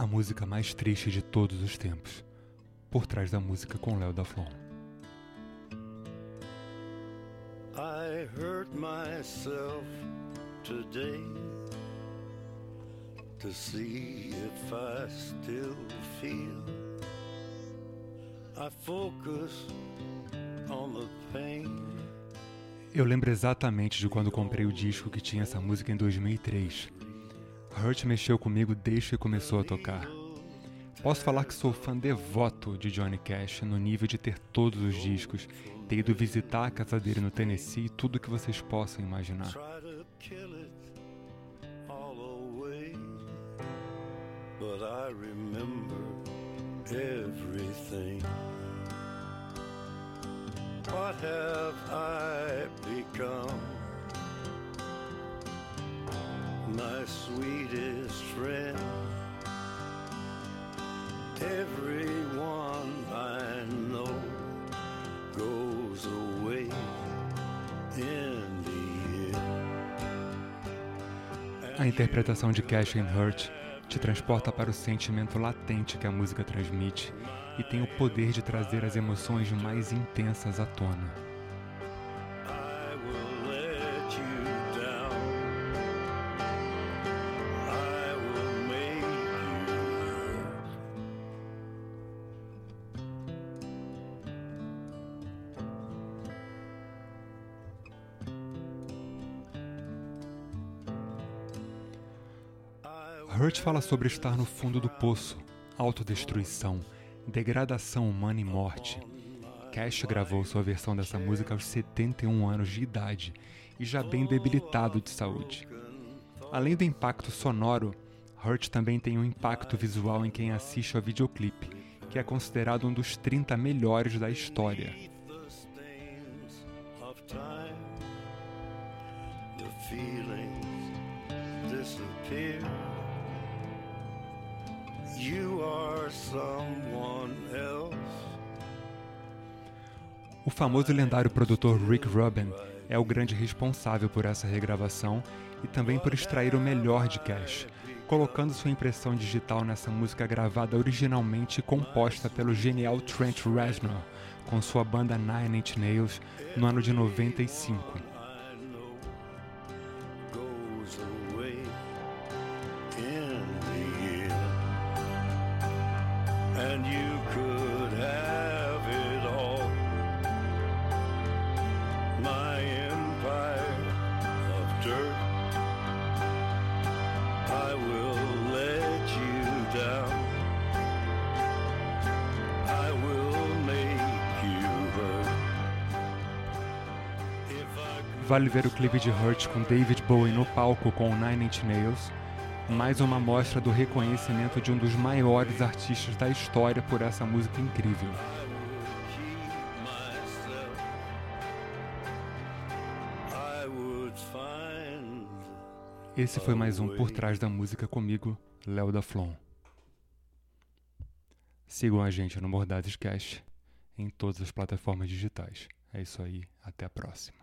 a música mais triste de todos os tempos, por trás da música com Léo da Flon. I hurt myself today to see if I still feel. I focus on the pain. Eu lembro exatamente de quando comprei o disco que tinha essa música em 2003 Hurt mexeu comigo desde que começou a tocar. Posso falar que sou fã devoto de Johnny Cash, no nível de ter todos os discos, ter ido visitar a casa dele no Tennessee e tudo que vocês possam imaginar. What have I become? My sweetest friend. Everyone I know goes away in the end. A interpretação de Cash and Hurt te transporta para o sentimento latente que a música transmite e tem o poder de trazer as emoções mais intensas à tona. Hurt fala sobre estar no fundo do poço, autodestruição, degradação humana e morte. Cash gravou sua versão dessa música aos 71 anos de idade e já bem debilitado de saúde. Além do impacto sonoro, Hurt também tem um impacto visual em quem assiste ao videoclipe, que é considerado um dos 30 melhores da história. disappear You are someone else. O famoso e lendário produtor Rick Rubin é o grande responsável por essa regravação e também por extrair o melhor de Cash, colocando sua impressão digital nessa música gravada originalmente e composta pelo genial Trent Reznor com sua banda Nine Inch Nails no ano de 95. And you could have it all. My empire of dirt, I will let you down. I will make you hurt. Vale ver o clipe de Hurt com David Bowie no palco com o Nine Inch Nails mais uma amostra do reconhecimento de um dos maiores artistas da história por essa música incrível. Esse foi mais um Por Trás da Música comigo, Léo da Flon. Sigam a gente no Mordazes Cash em todas as plataformas digitais. É isso aí, até a próxima.